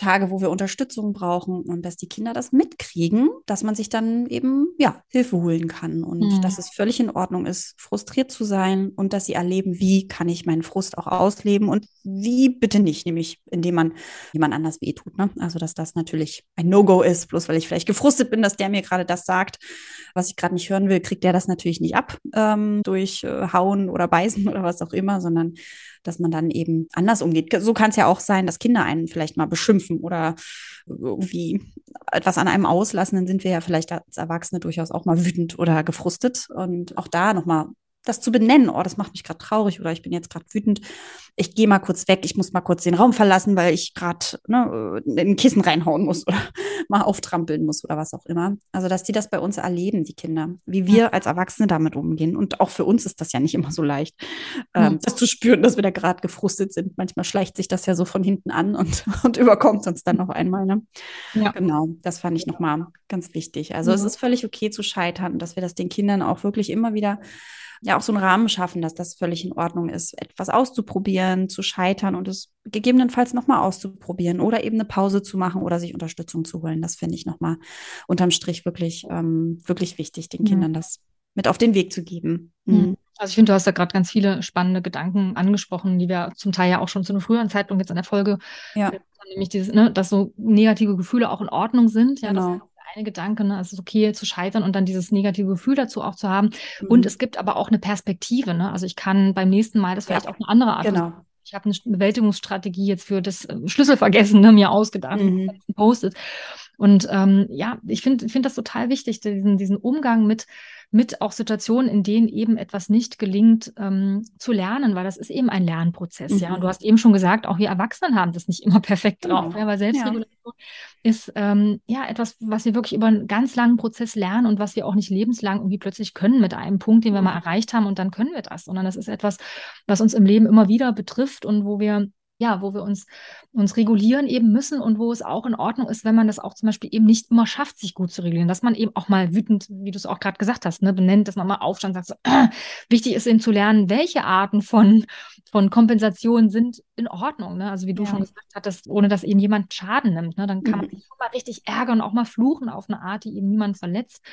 Speaker 1: Tage, wo wir Unterstützung brauchen und dass die Kinder das mitkriegen, dass man sich dann eben ja Hilfe holen kann und mhm. dass es völlig in Ordnung ist, frustriert zu sein und dass sie erleben, wie kann ich meinen Frust auch ausleben und wie bitte nicht, nämlich indem man man jemand anders wehtut. Ne? Also, dass das natürlich ein No-Go ist, bloß weil ich vielleicht gefrustet bin, dass der mir gerade das sagt, was ich gerade nicht hören will, kriegt der das natürlich nicht ab ähm, durch äh, Hauen oder Beißen [LAUGHS] oder was auch immer, sondern dass man dann eben anders umgeht. So kann es ja auch sein, dass Kinder einen vielleicht mal beschimpfen oder irgendwie etwas an einem auslassen, dann sind wir ja vielleicht als Erwachsene durchaus auch mal wütend oder gefrustet und auch da nochmal das zu benennen, oh, das macht mich gerade traurig oder ich bin jetzt gerade wütend. Ich gehe mal kurz weg, ich muss mal kurz den Raum verlassen, weil ich gerade ne, in ein Kissen reinhauen muss oder [LAUGHS] mal auftrampeln muss oder was auch immer. Also, dass die das bei uns erleben, die Kinder, wie wir als Erwachsene damit umgehen. Und auch für uns ist das ja nicht immer so leicht, ähm, das zu spüren, dass wir da gerade gefrustet sind. Manchmal schleicht sich das ja so von hinten an und, [LAUGHS] und überkommt uns dann noch einmal. Ne? Ja. Genau, das fand ich nochmal ganz wichtig. Also, ja. es ist völlig okay zu scheitern, dass wir das den Kindern auch wirklich immer wieder ja auch so einen Rahmen schaffen, dass das völlig in Ordnung ist, etwas auszuprobieren, zu scheitern und es gegebenenfalls nochmal auszuprobieren oder eben eine Pause zu machen oder sich Unterstützung zu holen. Das finde ich nochmal unterm Strich wirklich, ähm, wirklich wichtig, den Kindern das mit auf den Weg zu geben.
Speaker 2: Mhm. Also ich finde, du hast da gerade ganz viele spannende Gedanken angesprochen, die wir zum Teil ja auch schon zu einer früheren Zeitpunkt jetzt an der Folge, ja. nämlich dieses, ne, dass so negative Gefühle auch in Ordnung sind. Ja, genau eine Gedanke, ne? es ist okay zu scheitern und dann dieses negative Gefühl dazu auch zu haben. Mhm. Und es gibt aber auch eine Perspektive. Ne? Also ich kann beim nächsten Mal das vielleicht ja. auf eine andere Art genau. Ich habe eine Bewältigungsstrategie jetzt für das äh, Schlüsselvergessen ne, mir ausgedacht, mhm. postet. Und ähm, ja, ich finde find das total wichtig, diesen, diesen Umgang mit mit auch Situationen, in denen eben etwas nicht gelingt, ähm, zu lernen, weil das ist eben ein Lernprozess, mhm. ja. Und du mhm. hast eben schon gesagt, auch wir Erwachsenen haben das nicht immer [LAUGHS] perfekt drauf, genau. ja, weil Selbstregulation. Ist ähm, ja etwas, was wir wirklich über einen ganz langen Prozess lernen und was wir auch nicht lebenslang irgendwie plötzlich können mit einem Punkt, den wir mhm. mal erreicht haben und dann können wir das, sondern das ist etwas, was uns im Leben immer wieder betrifft und wo wir ja, wo wir uns, uns regulieren eben müssen und wo es auch in Ordnung ist, wenn man das auch zum Beispiel eben nicht immer schafft, sich gut zu regulieren, dass man eben auch mal wütend, wie du es auch gerade gesagt hast, ne, benennt, dass man mal aufstand und sagt, so, äh, [CLEARS THROAT] wichtig ist eben zu lernen, welche Arten von, von Kompensation sind in Ordnung. Ne? Also wie du ja. schon gesagt hattest, ohne dass eben jemand Schaden nimmt. Ne? Dann kann mhm. man sich mal richtig ärgern und auch mal fluchen auf eine Art, die eben niemand verletzt,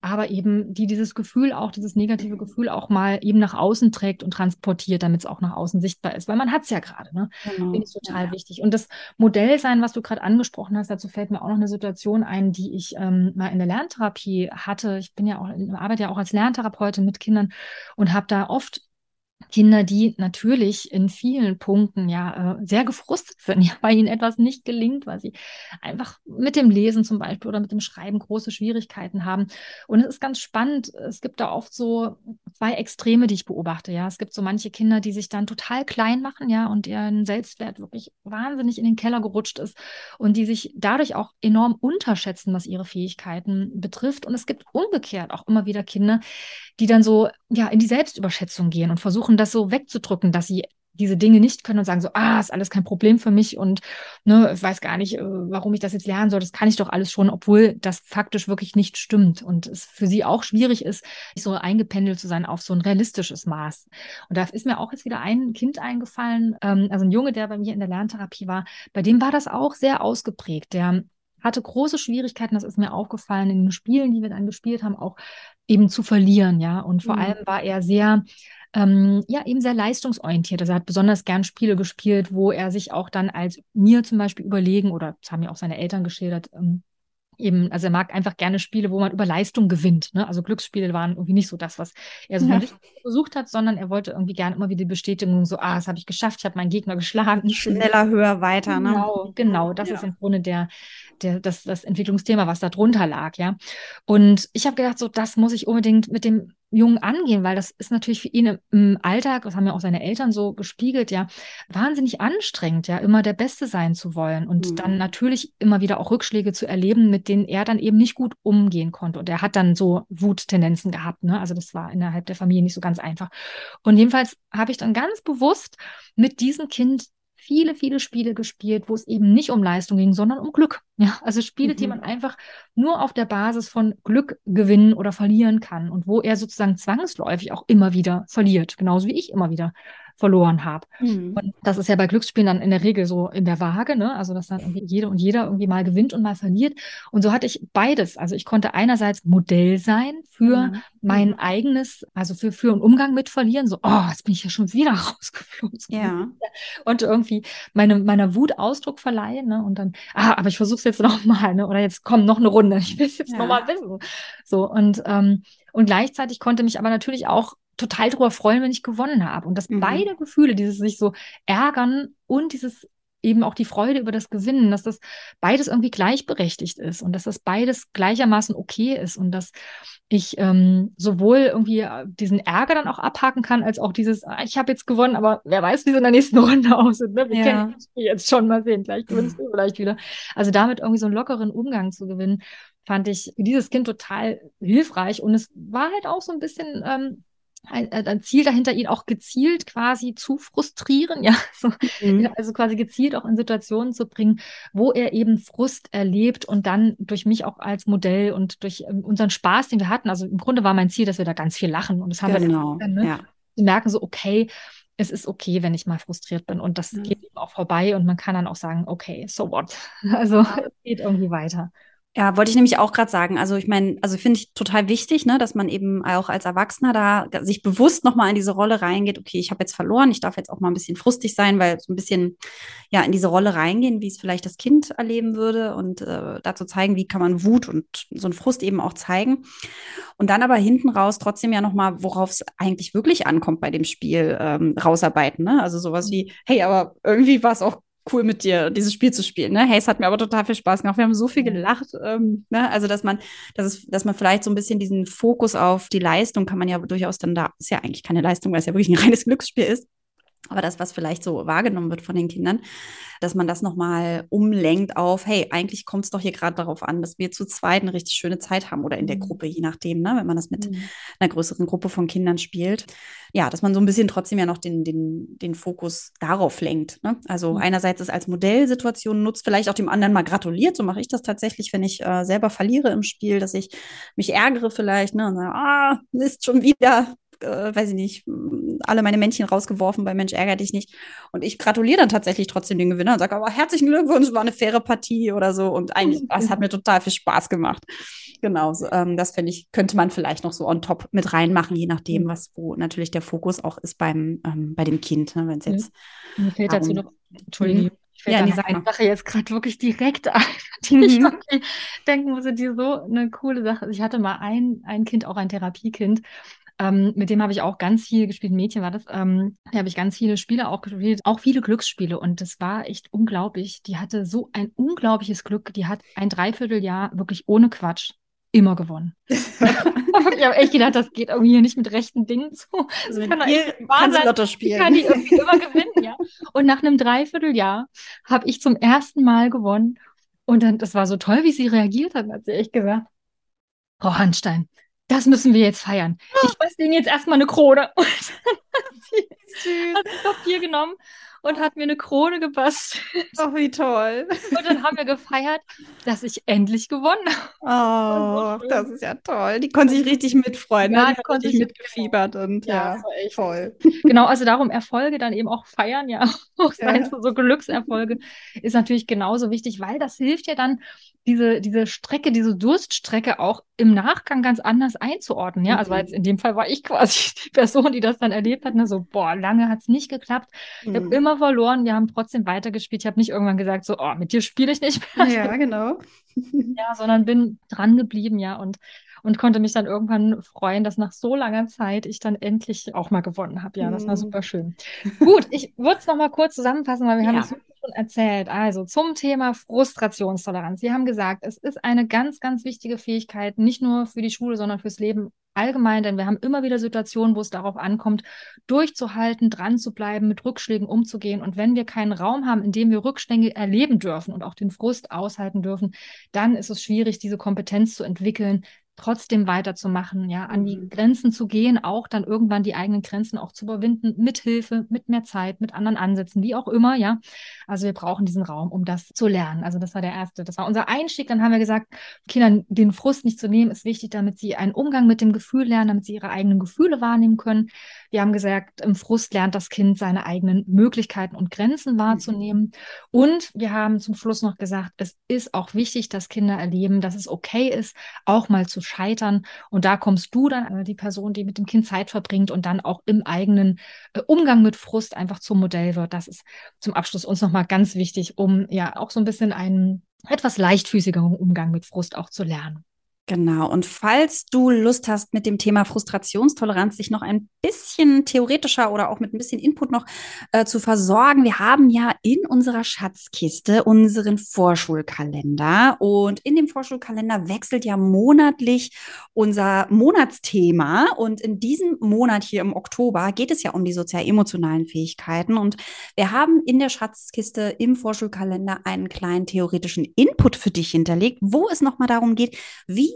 Speaker 2: aber eben die dieses Gefühl auch, dieses negative Gefühl auch mal eben nach außen trägt und transportiert, damit es auch nach außen sichtbar ist, weil man hat es ja gerade. Ne? Ja. Genau. Finde ich total ja. wichtig. Und das Modellsein, was du gerade angesprochen hast, dazu fällt mir auch noch eine Situation ein, die ich ähm, mal in der Lerntherapie hatte. Ich bin ja auch, arbeite ja auch als Lerntherapeutin mit Kindern und habe da oft Kinder, die natürlich in vielen Punkten ja äh, sehr gefrustet sind, [LAUGHS] ja, weil ihnen etwas nicht gelingt, weil sie einfach mit dem Lesen zum Beispiel oder mit dem Schreiben große Schwierigkeiten haben. Und es ist ganz spannend. Es gibt da oft so zwei Extreme, die ich beobachte. Ja, es gibt so manche Kinder, die sich dann total klein machen, ja, und ihren Selbstwert wirklich wahnsinnig in den Keller gerutscht ist und die sich dadurch auch enorm unterschätzen, was ihre Fähigkeiten betrifft. Und es gibt umgekehrt auch immer wieder Kinder, die dann so ja in die Selbstüberschätzung gehen und versuchen, das so wegzudrücken, dass sie diese Dinge nicht können und sagen so, ah, ist alles kein Problem für mich und ne, ich weiß gar nicht, äh, warum ich das jetzt lernen soll, das kann ich doch alles schon, obwohl das faktisch wirklich nicht stimmt und es für sie auch schwierig ist, so eingependelt zu sein auf so ein realistisches Maß. Und da ist mir auch jetzt wieder ein Kind eingefallen, ähm, also ein Junge, der bei mir in der Lerntherapie war, bei dem war das auch sehr ausgeprägt. Der hatte große Schwierigkeiten, das ist mir aufgefallen in den Spielen, die wir dann gespielt haben, auch eben zu verlieren, ja. Und vor mhm. allem war er sehr, ähm, ja, eben sehr leistungsorientiert. Also er hat besonders gern Spiele gespielt, wo er sich auch dann als mir zum Beispiel überlegen, oder das haben ja auch seine Eltern geschildert, ähm, eben, also er mag einfach gerne Spiele, wo man über Leistung gewinnt. Ne? Also Glücksspiele waren irgendwie nicht so das, was er so ja. versucht hat, sondern er wollte irgendwie gerne immer wieder die Bestätigung, so, ah, das habe ich geschafft, ich habe meinen Gegner geschlagen.
Speaker 1: Schneller, höher, weiter.
Speaker 2: Ne? Genau, genau. Das ja. ist im Grunde der, der, das, das Entwicklungsthema, was da drunter lag, ja. Und ich habe gedacht, so, das muss ich unbedingt mit dem Jungen angehen, weil das ist natürlich für ihn im Alltag, das haben ja auch seine Eltern so gespiegelt, ja, wahnsinnig anstrengend, ja, immer der Beste sein zu wollen und mhm. dann natürlich immer wieder auch Rückschläge zu erleben, mit denen er dann eben nicht gut umgehen konnte. Und er hat dann so Wuttendenzen gehabt, ne? Also das war innerhalb der Familie nicht so ganz einfach. Und jedenfalls habe ich dann ganz bewusst mit diesem Kind viele, viele Spiele gespielt, wo es eben nicht um Leistung ging, sondern um Glück. [LAUGHS] Ja, also Spiele, mhm. die man einfach nur auf der Basis von Glück gewinnen oder verlieren kann und wo er sozusagen zwangsläufig auch immer wieder verliert, genauso wie ich immer wieder verloren habe. Mhm. Und das ist ja bei Glücksspielen dann in der Regel so in der Waage, ne? Also dass dann irgendwie jede und jeder irgendwie mal gewinnt und mal verliert. Und so hatte ich beides. Also ich konnte einerseits Modell sein für mhm. mein mhm. eigenes, also für, für einen Umgang mit Verlieren. So, oh, jetzt bin ich ja schon wieder [LAUGHS] rausgeflogen.
Speaker 1: Ja.
Speaker 2: Und irgendwie meine, meiner Wut Ausdruck verleihen, ne? Und dann, ah, aber ich versuche es jetzt nochmal, ne? Oder jetzt komm, noch eine Runde. Ich will es jetzt ja. nochmal wissen. So, und, ähm, und gleichzeitig konnte mich aber natürlich auch total darüber freuen, wenn ich gewonnen habe. Und dass mhm. beide Gefühle, dieses sich so ärgern und dieses eben auch die Freude über das Gewinnen, dass das beides irgendwie gleichberechtigt ist und dass das beides gleichermaßen okay ist und dass ich ähm, sowohl irgendwie äh, diesen Ärger dann auch abhaken kann, als auch dieses, ah, ich habe jetzt gewonnen, aber wer weiß, wie es in der nächsten [LAUGHS] Runde aussieht. Ne? Wir ja. kennen das Spiel jetzt schon mal sehen, gleich gewinnst du vielleicht wieder. Also damit irgendwie so einen lockeren Umgang zu gewinnen, fand ich dieses Kind total hilfreich und es war halt auch so ein bisschen ähm, ein, äh, ein Ziel dahinter, ihn auch gezielt quasi zu frustrieren, [LAUGHS] ja, so, mhm. also quasi gezielt auch in Situationen zu bringen, wo er eben Frust erlebt und dann durch mich auch als Modell und durch ähm, unseren Spaß, den wir hatten, also im Grunde war mein Ziel, dass wir da ganz viel lachen und das haben genau. wir dann, ne? ja. Sie merken so, okay, es ist okay, wenn ich mal frustriert bin und das mhm. geht eben auch vorbei und man kann dann auch sagen, okay, so what? [LAUGHS] Also es geht irgendwie weiter.
Speaker 1: Ja, wollte ich nämlich auch gerade sagen. Also ich meine, also finde ich total wichtig, ne, dass man eben auch als Erwachsener da sich bewusst nochmal in diese Rolle reingeht. Okay, ich habe jetzt verloren, ich darf jetzt auch mal ein bisschen frustig sein, weil so ein bisschen ja in diese Rolle reingehen, wie es vielleicht das Kind erleben würde und äh, dazu zeigen, wie kann man Wut und so einen Frust eben auch zeigen. Und dann aber hinten raus trotzdem ja nochmal, worauf es eigentlich wirklich ankommt bei dem Spiel, ähm, rausarbeiten. Ne? Also sowas wie, hey, aber irgendwie war es auch cool mit dir, dieses Spiel zu spielen. Ne? Hey, es hat mir aber total viel Spaß gemacht. Wir haben so viel gelacht. Ähm, ne? Also, dass man, dass, es, dass man vielleicht so ein bisschen diesen Fokus auf die Leistung kann man ja durchaus dann da, ist ja eigentlich keine Leistung, weil es ja wirklich ein reines Glücksspiel ist aber das, was vielleicht so wahrgenommen wird von den Kindern, dass man das nochmal umlenkt auf, hey, eigentlich kommt es doch hier gerade darauf an, dass wir zu zweit eine richtig schöne Zeit haben oder in der mhm. Gruppe, je nachdem, ne, wenn man das mit mhm. einer größeren Gruppe von Kindern spielt. Ja, dass man so ein bisschen trotzdem ja noch den, den, den Fokus darauf lenkt. Ne? Also mhm. einerseits es als Modellsituation nutzt, vielleicht auch dem anderen mal gratuliert. So mache ich das tatsächlich, wenn ich äh, selber verliere im Spiel, dass ich mich ärgere vielleicht ne, und sage, ah, ist schon wieder äh, weiß ich nicht, alle meine Männchen rausgeworfen bei Mensch ärger dich nicht. Und ich gratuliere dann tatsächlich trotzdem den Gewinner und sage, aber herzlichen Glückwunsch, war eine faire Partie oder so. Und eigentlich, es hat mir total viel Spaß gemacht. Genau, so, ähm, das finde ich, könnte man vielleicht noch so on top mit reinmachen, je nachdem, mhm. was, wo natürlich der Fokus auch ist beim, ähm, bei dem Kind, ne, wenn es jetzt.
Speaker 2: Mir fällt dazu noch, Entschuldigung, mhm. ja, die eine Sache jetzt gerade wirklich direkt ein, [LAUGHS] die ich mhm. denken musste, die so eine coole Sache. Ich hatte mal ein, ein Kind, auch ein Therapiekind, ähm, mit dem habe ich auch ganz viel gespielt. Mädchen war das. Ähm, da habe ich ganz viele Spiele auch gespielt, auch viele Glücksspiele. Und das war echt unglaublich. Die hatte so ein unglaubliches Glück. Die hat ein Dreivierteljahr wirklich ohne Quatsch immer gewonnen. [LAUGHS] ich habe echt gedacht, das geht irgendwie hier nicht mit rechten Dingen zu. Also
Speaker 1: kann hier kannst du Lotto spielen.
Speaker 2: Kann die irgendwie immer gewinnen, ja. Und nach einem Dreivierteljahr habe ich zum ersten Mal gewonnen. Und dann, das war so toll, wie sie reagiert hat, hat sie echt gesagt, Frau Hanstein, das müssen wir jetzt feiern. Ich bastel denen jetzt erstmal eine Krone. [LAUGHS] Und dann hat sie hat Papier genommen und hat mir eine Krone gebastelt.
Speaker 1: Ach, [LAUGHS] wie toll.
Speaker 2: Und dann haben wir gefeiert, dass ich endlich gewonnen
Speaker 1: habe. Oh, das ist ja toll. Die konnte sich richtig mitfreuen. Ne? Ja, ne? die, die konnte sich mitgefiebert und ja, ja toll.
Speaker 2: Genau, also darum Erfolge dann eben auch feiern, ja, [LAUGHS] auch ja. so Glückserfolge ist natürlich genauso wichtig, weil das hilft ja dann, diese, diese Strecke, diese Durststrecke auch im Nachgang ganz anders einzuordnen. Ja, also mhm. jetzt in dem Fall war ich [LAUGHS] quasi die Person, die das dann erlebt hat. Ne? So, boah, lange hat es nicht geklappt. Ich habe mhm. Verloren. Wir haben trotzdem weitergespielt. Ich habe nicht irgendwann gesagt, so, oh, mit dir spiele ich nicht
Speaker 1: mehr. Ja, genau. [LAUGHS]
Speaker 2: ja, sondern bin dran geblieben, ja, und, und konnte mich dann irgendwann freuen, dass nach so langer Zeit ich dann endlich auch mal gewonnen habe. Ja, das war mhm. super schön. Gut, ich würde es nochmal kurz zusammenfassen, weil wir ja. haben es schon erzählt. Also zum Thema Frustrationstoleranz. Sie haben gesagt, es ist eine ganz, ganz wichtige Fähigkeit, nicht nur für die Schule, sondern fürs Leben allgemein, denn wir haben immer wieder Situationen, wo es darauf ankommt, durchzuhalten, dran zu bleiben, mit Rückschlägen umzugehen. Und wenn wir keinen Raum haben, in dem wir Rückschläge erleben dürfen und auch den Frust aushalten dürfen, dann ist es schwierig, diese Kompetenz zu entwickeln, trotzdem weiterzumachen, ja, an die mhm. Grenzen zu gehen, auch dann irgendwann die eigenen Grenzen auch zu überwinden, mit Hilfe, mit mehr Zeit, mit anderen Ansätzen, wie auch immer, ja. Also wir brauchen diesen Raum, um das zu lernen. Also das war der erste, das war unser Einstieg. Dann haben wir gesagt, Kindern den Frust nicht zu nehmen, ist wichtig, damit sie einen Umgang mit dem Gefühl lernen, damit sie ihre eigenen Gefühle wahrnehmen können. Wir haben gesagt, im Frust lernt das Kind seine eigenen Möglichkeiten und Grenzen mhm. wahrzunehmen. Und wir haben zum Schluss noch gesagt, es ist auch wichtig, dass Kinder erleben, dass es okay ist, auch mal zu scheitern. Und da kommst du dann, die Person, die mit dem Kind Zeit verbringt und dann auch im eigenen äh, Umgang mit Frust einfach zum Modell wird. Das ist zum Abschluss uns nochmal ganz wichtig, um ja auch so ein bisschen einen etwas leichtfüßigeren Umgang mit Frust auch zu lernen.
Speaker 1: Genau. Und falls du Lust hast, mit dem Thema Frustrationstoleranz sich noch ein bisschen theoretischer oder auch mit ein bisschen Input noch äh, zu versorgen, wir haben ja in unserer Schatzkiste unseren Vorschulkalender. Und in dem Vorschulkalender wechselt ja monatlich unser Monatsthema. Und in diesem Monat hier im Oktober geht es ja um die sozial-emotionalen Fähigkeiten. Und wir haben in der Schatzkiste im Vorschulkalender einen kleinen theoretischen Input für dich hinterlegt, wo es nochmal darum geht, wie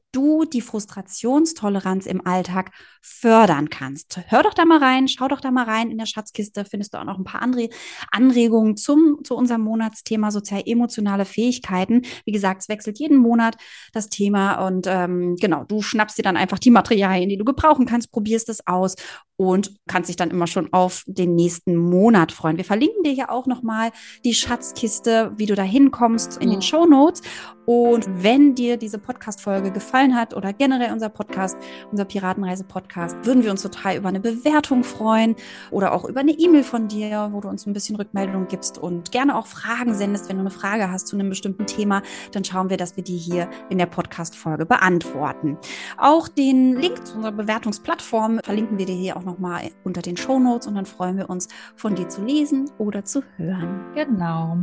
Speaker 1: du die Frustrationstoleranz im Alltag fördern kannst. Hör doch da mal rein, schau doch da mal rein. In der Schatzkiste findest du auch noch ein paar andere Anregungen zum, zu unserem Monatsthema sozial-emotionale Fähigkeiten. Wie gesagt, es wechselt jeden Monat das Thema und ähm, genau, du schnappst dir dann einfach die Materialien, die du gebrauchen kannst, probierst es aus und kannst dich dann immer schon auf den nächsten Monat freuen. Wir verlinken dir ja auch nochmal die Schatzkiste, wie du da hinkommst in den Show Notes. Und wenn dir diese Podcast-Folge gefallen hat oder generell unser Podcast, unser Piratenreise-Podcast, würden wir uns total über eine Bewertung freuen oder auch über eine E-Mail von dir, wo du uns ein bisschen Rückmeldung gibst und gerne auch Fragen sendest. Wenn du eine Frage hast zu einem bestimmten Thema, dann schauen wir, dass wir die hier in der Podcast-Folge beantworten. Auch den Link zu unserer Bewertungsplattform verlinken wir dir hier auch noch nochmal unter den Show Notes und dann freuen wir uns, von dir zu lesen oder zu hören.
Speaker 2: Genau.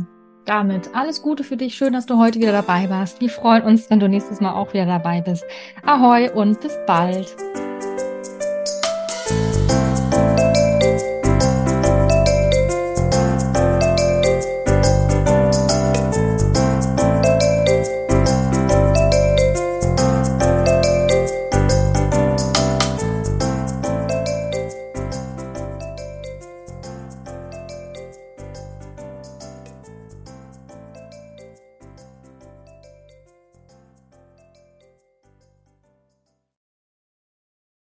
Speaker 2: Damit alles Gute für dich. Schön, dass du heute wieder dabei warst. Wir freuen uns, wenn du nächstes Mal auch wieder dabei bist. Ahoi und bis bald.